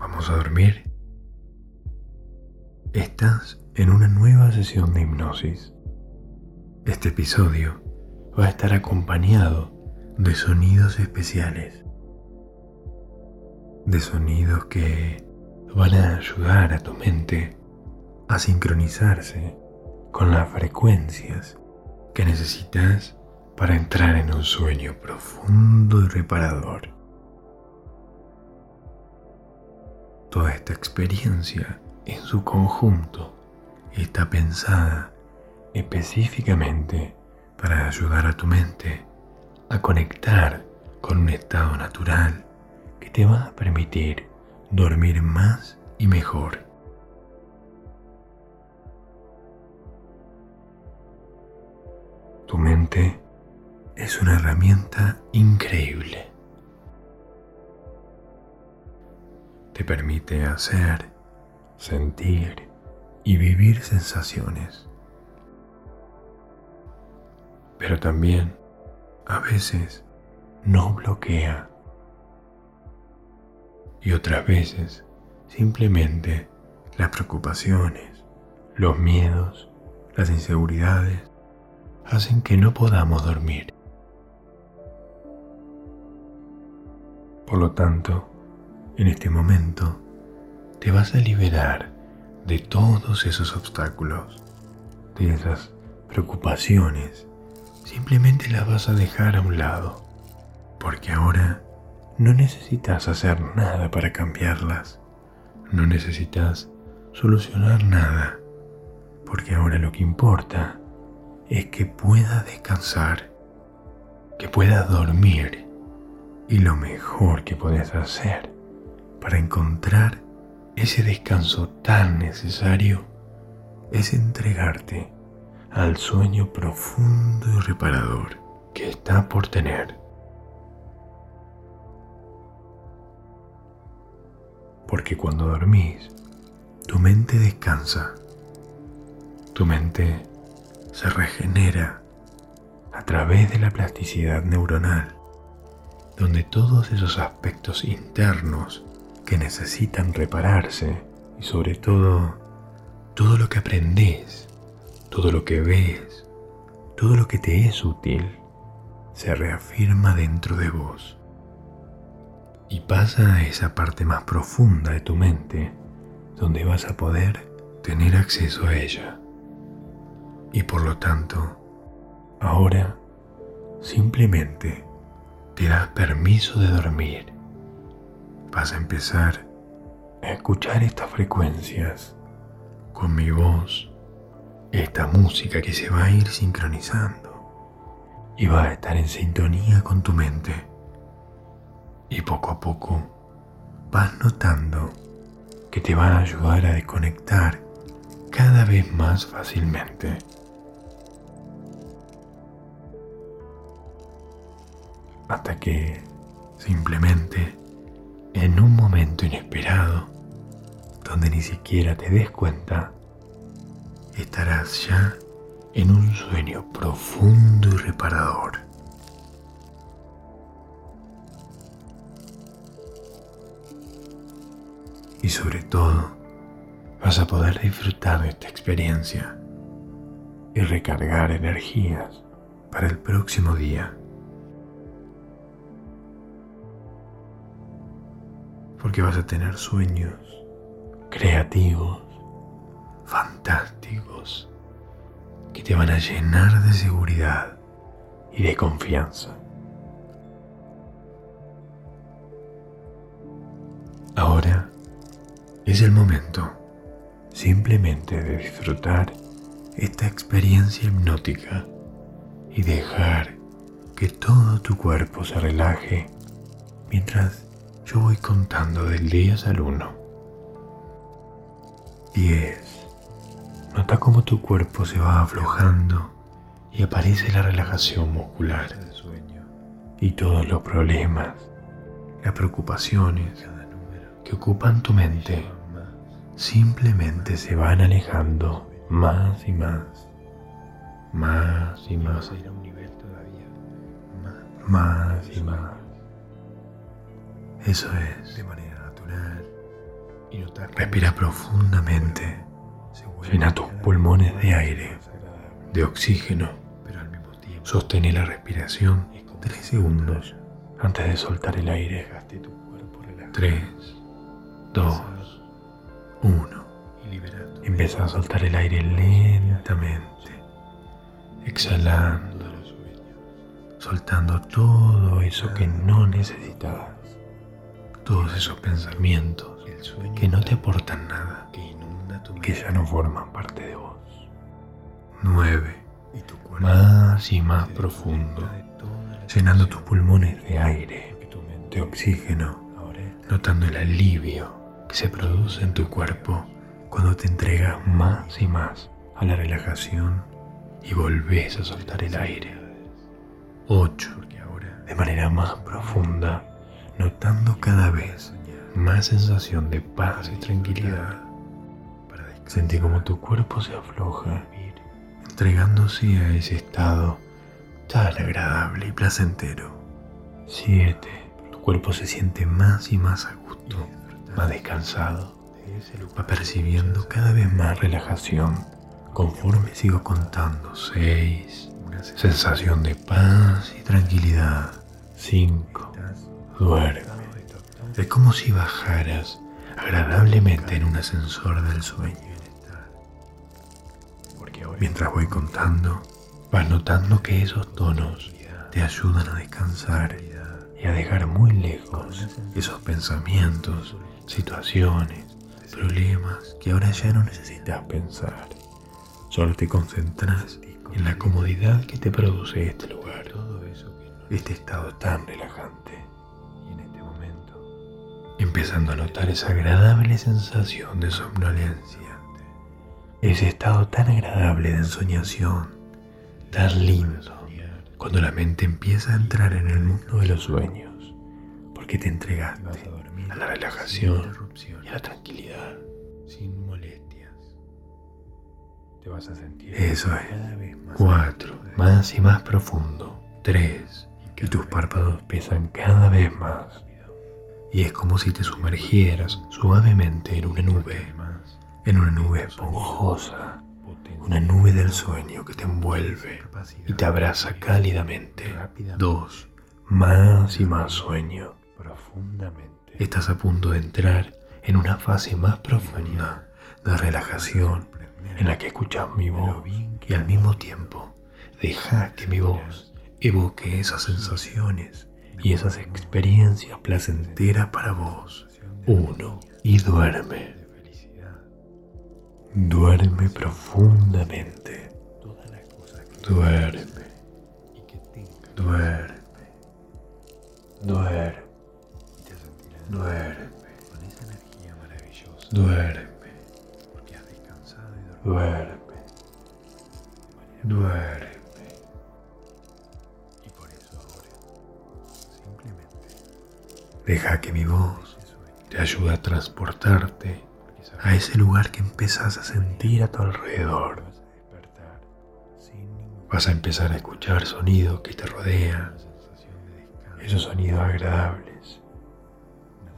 Vamos a dormir. Estás en una nueva sesión de hipnosis. Este episodio va a estar acompañado de sonidos especiales. De sonidos que van a ayudar a tu mente a sincronizarse con las frecuencias que necesitas para entrar en un sueño profundo y reparador. Toda esta experiencia en su conjunto está pensada específicamente para ayudar a tu mente a conectar con un estado natural que te va a permitir dormir más y mejor. Tu mente es una herramienta increíble. Te permite hacer, sentir y vivir sensaciones. Pero también a veces no bloquea. Y otras veces simplemente las preocupaciones, los miedos, las inseguridades hacen que no podamos dormir. Por lo tanto, en este momento te vas a liberar de todos esos obstáculos, de esas preocupaciones. Simplemente las vas a dejar a un lado, porque ahora no necesitas hacer nada para cambiarlas, no necesitas solucionar nada, porque ahora lo que importa es que puedas descansar, que puedas dormir y lo mejor que puedes hacer para encontrar ese descanso tan necesario es entregarte al sueño profundo y reparador que está por tener. Porque cuando dormís, tu mente descansa, tu mente se regenera a través de la plasticidad neuronal, donde todos esos aspectos internos que necesitan repararse y sobre todo todo lo que aprendes, todo lo que ves, todo lo que te es útil, se reafirma dentro de vos y pasa a esa parte más profunda de tu mente donde vas a poder tener acceso a ella. Y por lo tanto, ahora simplemente te das permiso de dormir. Vas a empezar a escuchar estas frecuencias con mi voz, esta música que se va a ir sincronizando y va a estar en sintonía con tu mente. Y poco a poco vas notando que te va a ayudar a desconectar cada vez más fácilmente. hasta que simplemente en un momento inesperado, donde ni siquiera te des cuenta, estarás ya en un sueño profundo y reparador. Y sobre todo, vas a poder disfrutar de esta experiencia y recargar energías para el próximo día. Porque vas a tener sueños creativos, fantásticos, que te van a llenar de seguridad y de confianza. Ahora es el momento simplemente de disfrutar esta experiencia hipnótica y dejar que todo tu cuerpo se relaje mientras yo voy contando del 10 al 1. 10. Nota cómo tu cuerpo se va aflojando y aparece la relajación muscular. Y todos los problemas, las preocupaciones que ocupan tu mente simplemente se van alejando más y más, más y más, más y más. Eso es, de manera natural, Respira profundamente. Llena tus pulmones de aire, de oxígeno. Sostén la respiración 3 segundos antes de soltar el aire. 3, 2, 1. Empieza a soltar el aire lentamente, exhalando, soltando todo eso que no necesitas, todos esos pensamientos que no te aportan nada, que ya no forman parte de vos. 9. Más y más profundo, llenando tus pulmones de aire, de oxígeno, notando el alivio que se produce en tu cuerpo cuando te entregas más y más a la relajación y volvés a soltar el aire. 8. De manera más profunda, notando cada vez más sensación de paz y tranquilidad. Sentí como tu cuerpo se afloja, entregándose a ese estado tan agradable y placentero. 7. Tu cuerpo se siente más y más a gusto, más descansado. Va percibiendo cada vez más relajación conforme sigo contando. 6. Sensación de paz y tranquilidad. 5. Duerme. Es como si bajaras agradablemente en un ascensor del sueño. Mientras voy contando, vas notando que esos tonos te ayudan a descansar y a dejar muy lejos esos pensamientos, situaciones, problemas que ahora ya no necesitas pensar. Solo te concentras en la comodidad que te produce este lugar, este estado tan relajante. Empezando a notar esa agradable sensación de somnolencia, ese estado tan agradable de ensoñación, tan lindo, cuando la mente empieza a entrar en el mundo de los sueños, porque te entregaste a la relajación y a la tranquilidad, sin molestias. Te vas a sentir Eso es. Cuatro, más y más profundo. Tres, y tus párpados pesan cada vez más. Y es como si te sumergieras suavemente en una nube, en una nube esponjosa, una nube del sueño que te envuelve y te abraza cálidamente. Dos, más y más sueño. Estás a punto de entrar en una fase más profunda de relajación en la que escuchas mi voz y al mismo tiempo deja que mi voz evoque esas sensaciones y esas experiencias placenteras para vos. Uno, y duerme. Duerme profundamente. Duerme. Duerme. Duerme. Duerme. Duerme. Duerme. Duerme. Deja que mi voz te ayude a transportarte a ese lugar que empezás a sentir a tu alrededor. Vas a empezar a escuchar sonidos que te rodean, esos sonidos agradables,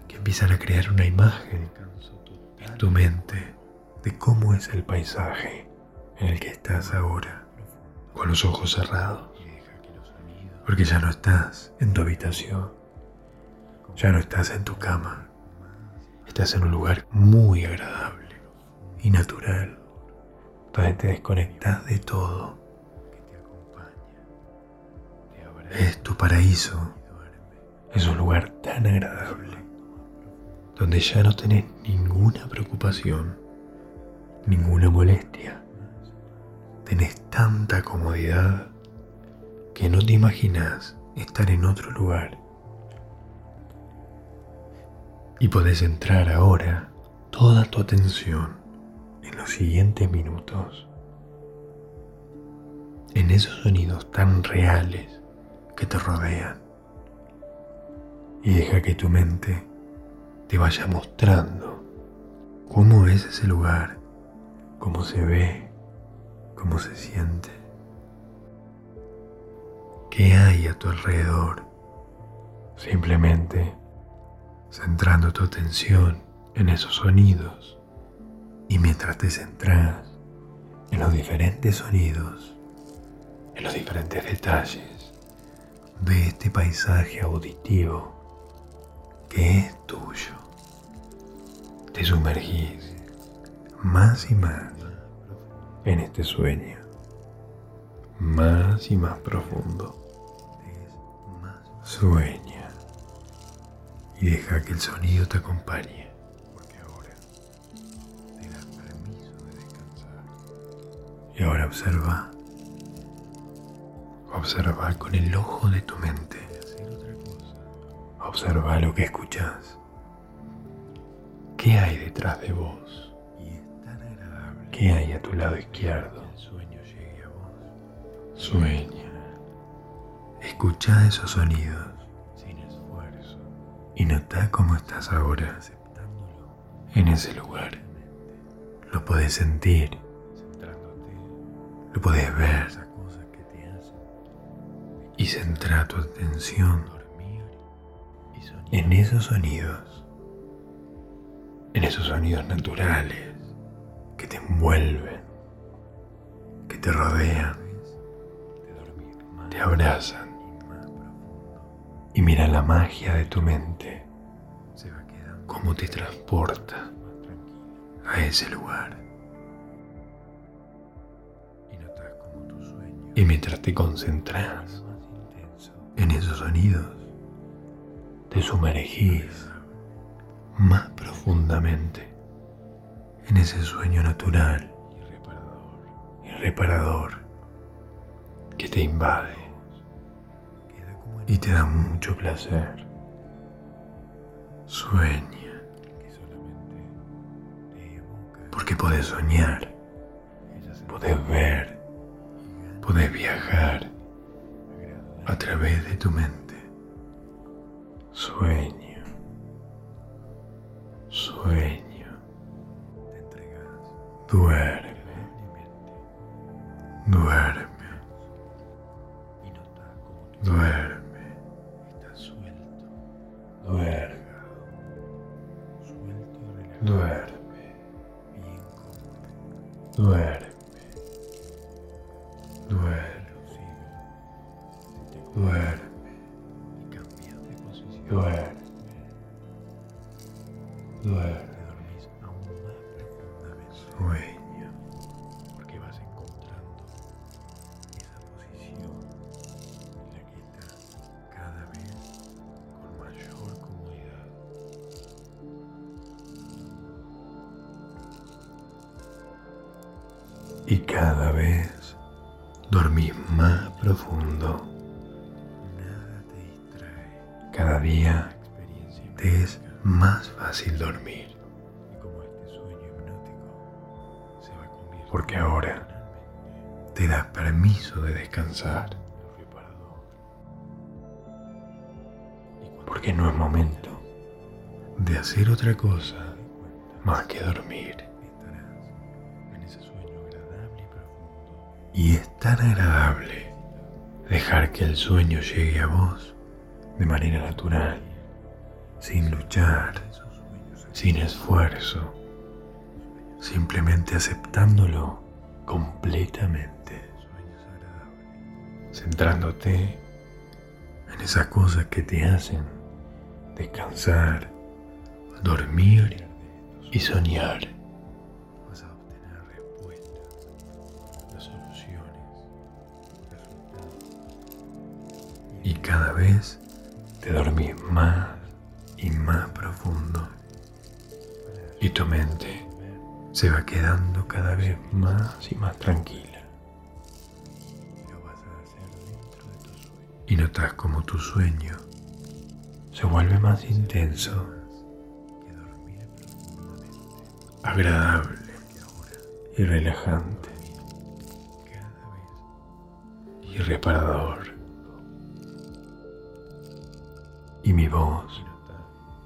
que empiezan a crear una imagen en tu mente de cómo es el paisaje en el que estás ahora, con los ojos cerrados, porque ya no estás en tu habitación, ya no estás en tu cama, estás en un lugar muy agradable y natural, donde te desconectas de todo. Es tu paraíso, es un lugar tan agradable, donde ya no tenés ninguna preocupación ninguna molestia. Tenés tanta comodidad que no te imaginas estar en otro lugar. Y podés entrar ahora toda tu atención en los siguientes minutos, en esos sonidos tan reales que te rodean. Y deja que tu mente te vaya mostrando cómo es ese lugar cómo se ve, cómo se siente, qué hay a tu alrededor. Simplemente centrando tu atención en esos sonidos y mientras te centras en los diferentes sonidos, en los diferentes detalles de este paisaje auditivo que es tuyo, te sumergís más y más en este sueño, más y más profundo. Sueña y deja que el sonido te acompañe, porque ahora te das permiso de descansar. Y ahora observa, observa con el ojo de tu mente, observa lo que escuchas. ¿Qué hay detrás de vos? ¿Qué hay a tu lado izquierdo? Sueña. Escucha esos sonidos y nota cómo estás ahora en ese lugar. Lo puedes sentir, lo puedes ver. Y centra tu atención en esos sonidos, en esos sonidos naturales que te envuelven, que te rodean, te abrazan y mira la magia de tu mente, cómo te transporta a ese lugar. Y mientras te concentras en esos sonidos, te sumergís más profundamente en ese sueño natural y reparador que te invade y te da mucho placer. Sueña, porque puedes soñar, puedes ver, puedes viajar a través de tu mente. Sueño, sueño, duerme, duerme. Duerme. Vez dormís más profundo. Cada día te es más fácil dormir. Porque ahora te das permiso de descansar. Porque no es momento de hacer otra cosa más que dormir. Y es tan agradable dejar que el sueño llegue a vos de manera natural, sin luchar, sin esfuerzo, simplemente aceptándolo completamente, centrándote en esas cosas que te hacen descansar, dormir y soñar. Cada vez te dormís más y más profundo. Y tu mente se va quedando cada vez más y más tranquila. Y notas como tu sueño se vuelve más intenso, agradable y relajante y reparador. y mi voz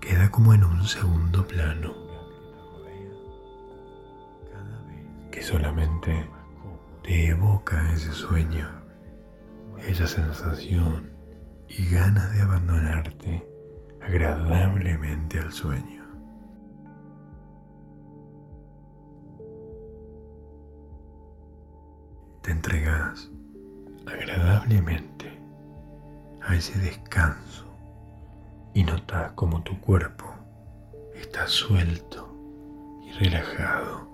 queda como en un segundo plano que solamente te evoca ese sueño, esa sensación y ganas de abandonarte agradablemente al sueño. Te entregas agradablemente a ese descanso y notas como tu cuerpo está suelto y relajado,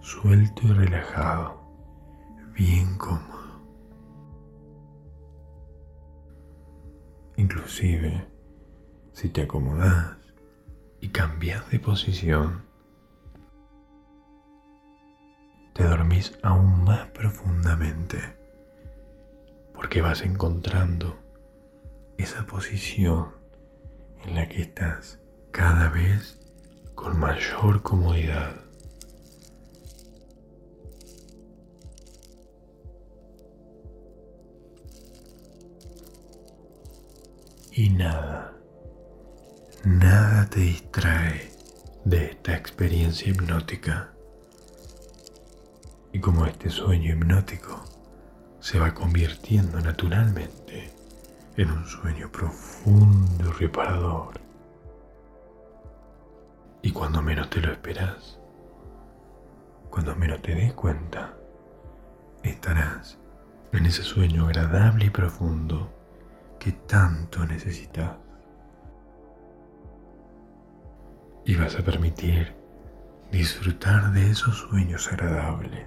suelto y relajado, bien cómodo. Inclusive, si te acomodas y cambias de posición, te dormís aún más profundamente porque vas encontrando esa posición en la que estás cada vez con mayor comodidad. Y nada, nada te distrae de esta experiencia hipnótica. Y como este sueño hipnótico se va convirtiendo naturalmente en un sueño profundo y reparador. Y cuando menos te lo esperas, cuando menos te des cuenta, estarás en ese sueño agradable y profundo que tanto necesitas. Y vas a permitir disfrutar de esos sueños agradables.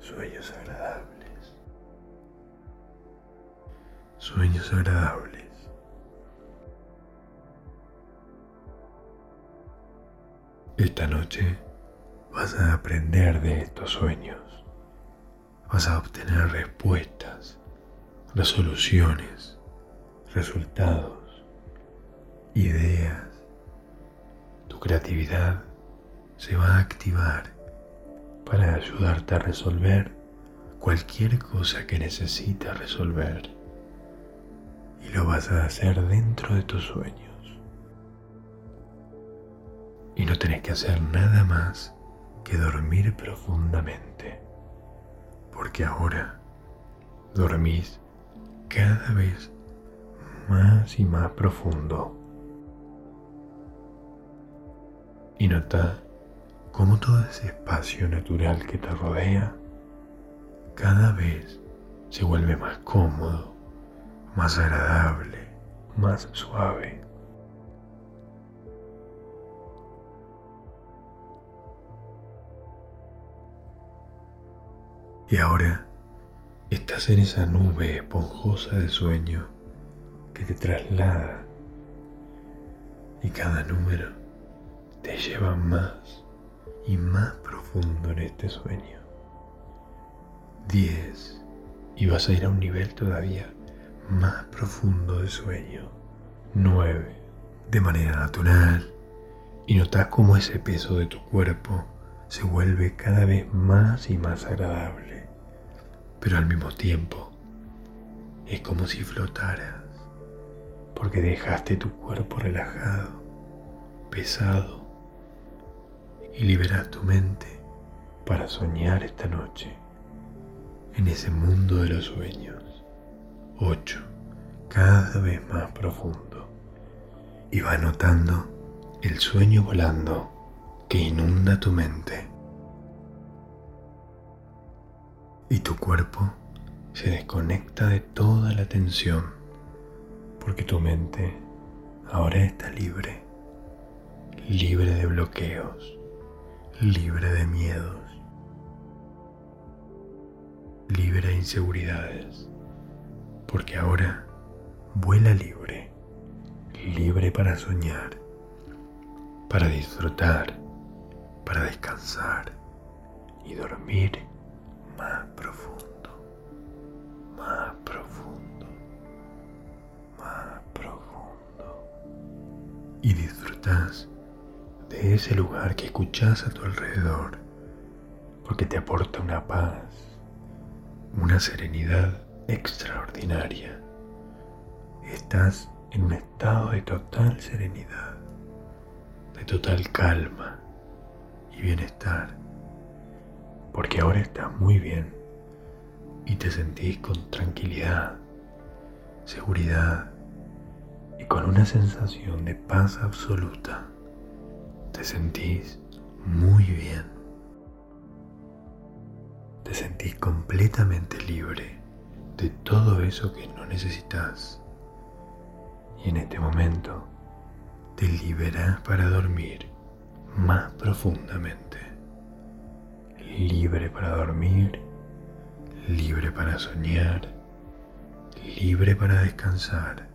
Sueños agradables. Sueños agradables. Esta noche vas a aprender de estos sueños. Vas a obtener respuestas, resoluciones, resultados, ideas. Tu creatividad se va a activar para ayudarte a resolver cualquier cosa que necesites resolver. Y lo vas a hacer dentro de tus sueños. Y no tenés que hacer nada más que dormir profundamente. Porque ahora dormís cada vez más y más profundo. Y nota cómo todo ese espacio natural que te rodea cada vez se vuelve más cómodo, más agradable, más suave. Y ahora estás en esa nube esponjosa de sueño que te traslada y cada número te lleva más y más profundo en este sueño. 10. Y vas a ir a un nivel todavía más profundo de sueño. 9. De manera natural. Y notas cómo ese peso de tu cuerpo se vuelve cada vez más y más agradable. Pero al mismo tiempo es como si flotaras. Porque dejaste tu cuerpo relajado, pesado y liberas tu mente para soñar esta noche en ese mundo de los sueños. 8. Cada vez más profundo. Y va notando el sueño volando que inunda tu mente. Y tu cuerpo se desconecta de toda la tensión porque tu mente ahora está libre, libre de bloqueos libre de miedos, libre de inseguridades, porque ahora vuela libre, libre para soñar, para disfrutar, para descansar y dormir más profundo, más profundo, más profundo. Y disfrutas de ese lugar que escuchas a tu alrededor, porque te aporta una paz, una serenidad extraordinaria. Estás en un estado de total serenidad, de total calma y bienestar, porque ahora estás muy bien y te sentís con tranquilidad, seguridad y con una sensación de paz absoluta te sentís muy bien. te sentís completamente libre de todo eso que no necesitas. Y en este momento te liberas para dormir más profundamente. Libre para dormir, libre para soñar, libre para descansar.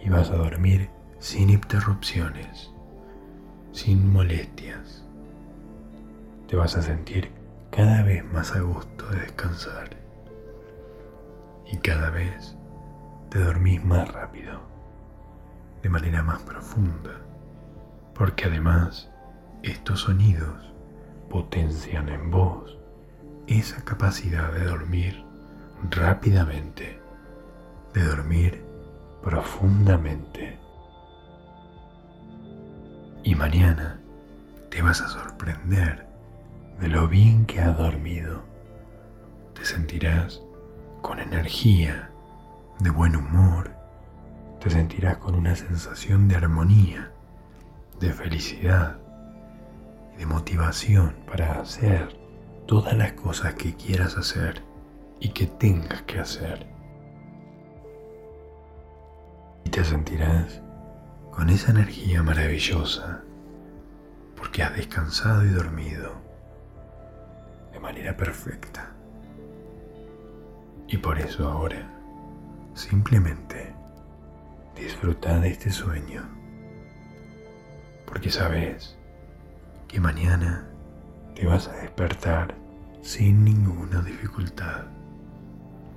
Y vas a dormir sin interrupciones, sin molestias. Te vas a sentir cada vez más a gusto de descansar. Y cada vez te dormís más rápido, de manera más profunda, porque además estos sonidos potencian en vos esa capacidad de dormir rápidamente, de dormir profundamente. Y mañana te vas a sorprender de lo bien que has dormido. Te sentirás con energía, de buen humor, te sentirás con una sensación de armonía, de felicidad y de motivación para hacer todas las cosas que quieras hacer y que tengas que hacer. Y te sentirás con esa energía maravillosa porque has descansado y dormido de manera perfecta. Y por eso ahora simplemente disfruta de este sueño. Porque sabes que mañana te vas a despertar sin ninguna dificultad,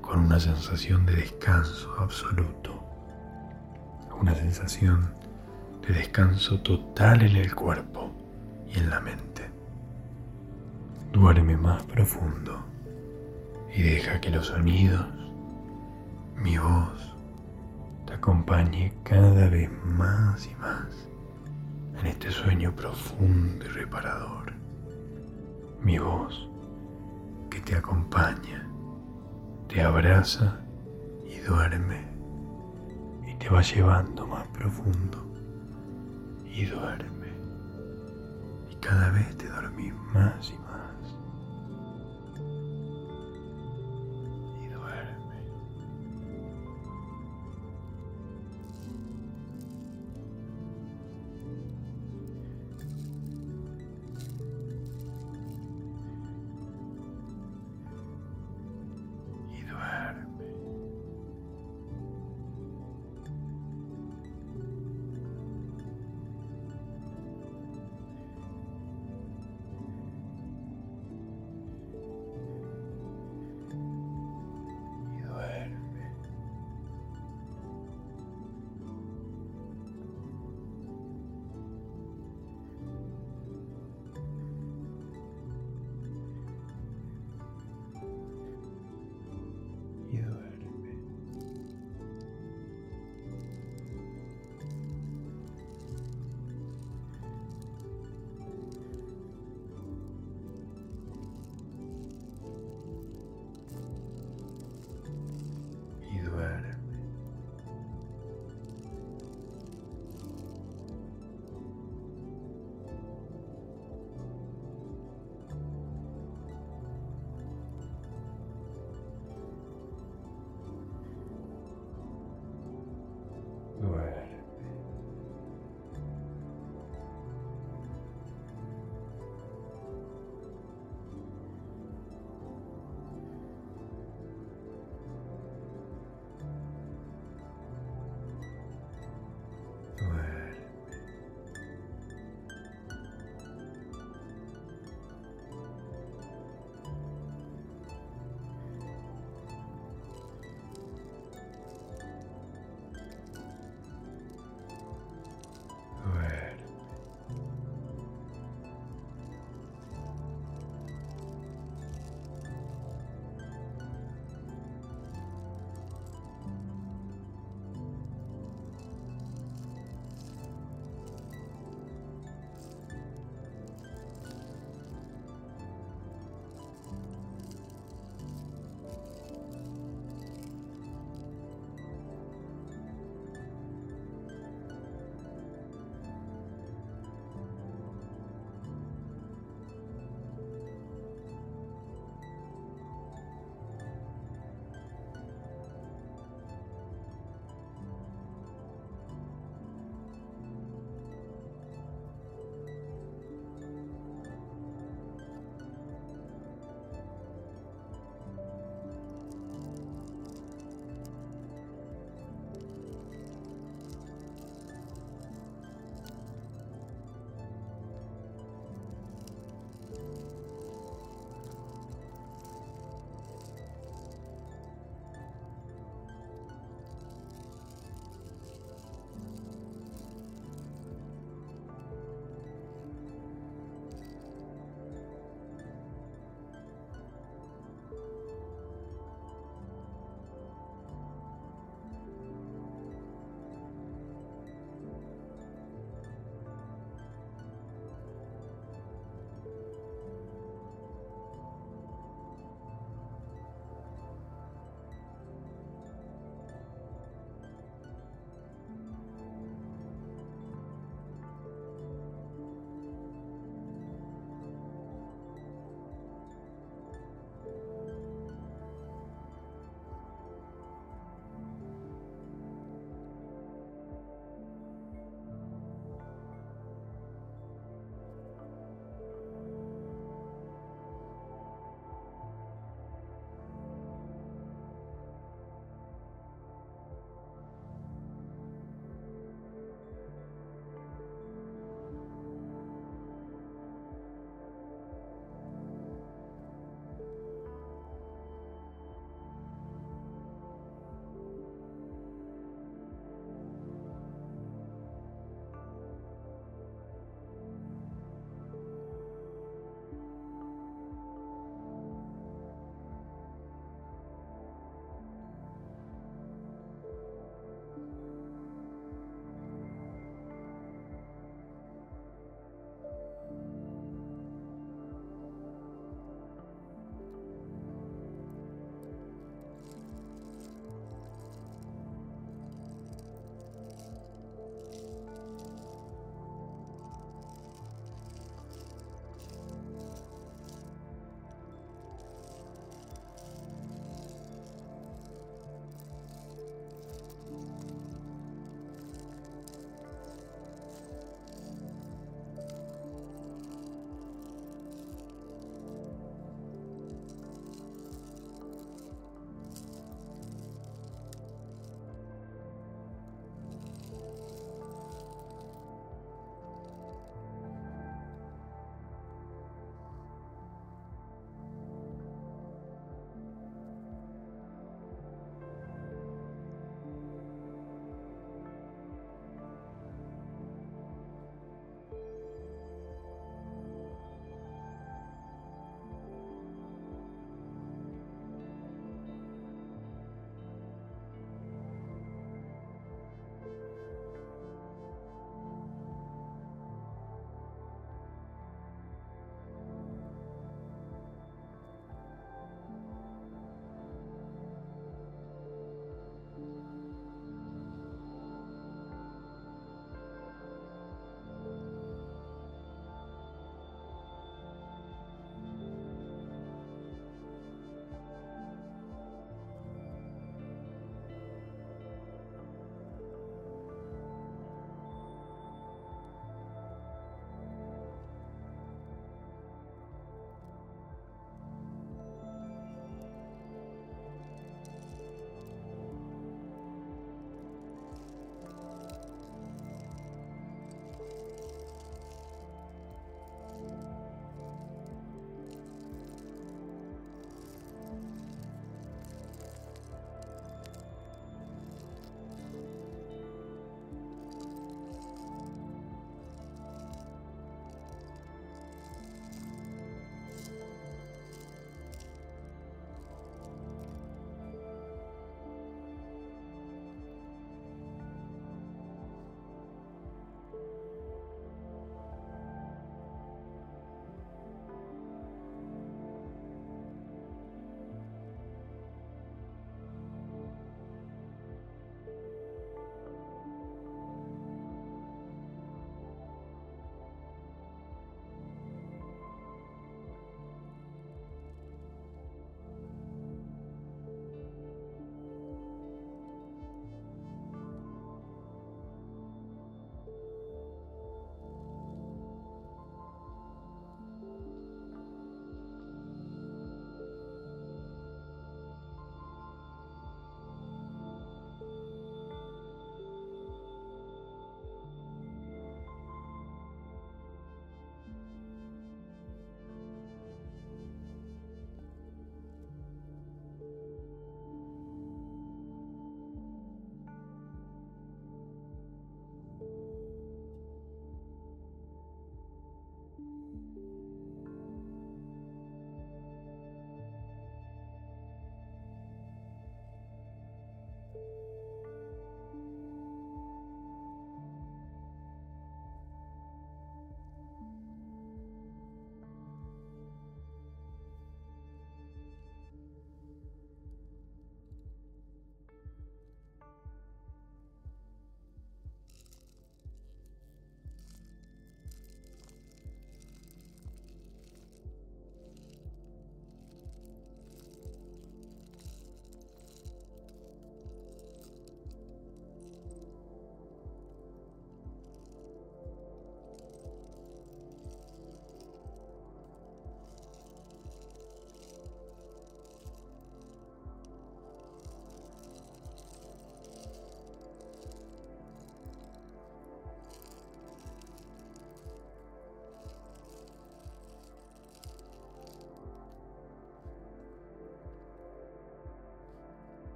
con una sensación de descanso absoluto, una sensación de descanso total en el cuerpo y en la mente. Duerme más profundo y deja que los sonidos, mi voz, te acompañe cada vez más y más en este sueño profundo y reparador. Mi voz que te acompaña, te abraza y duerme y te va llevando más profundo y duerme y cada vez te dormís más y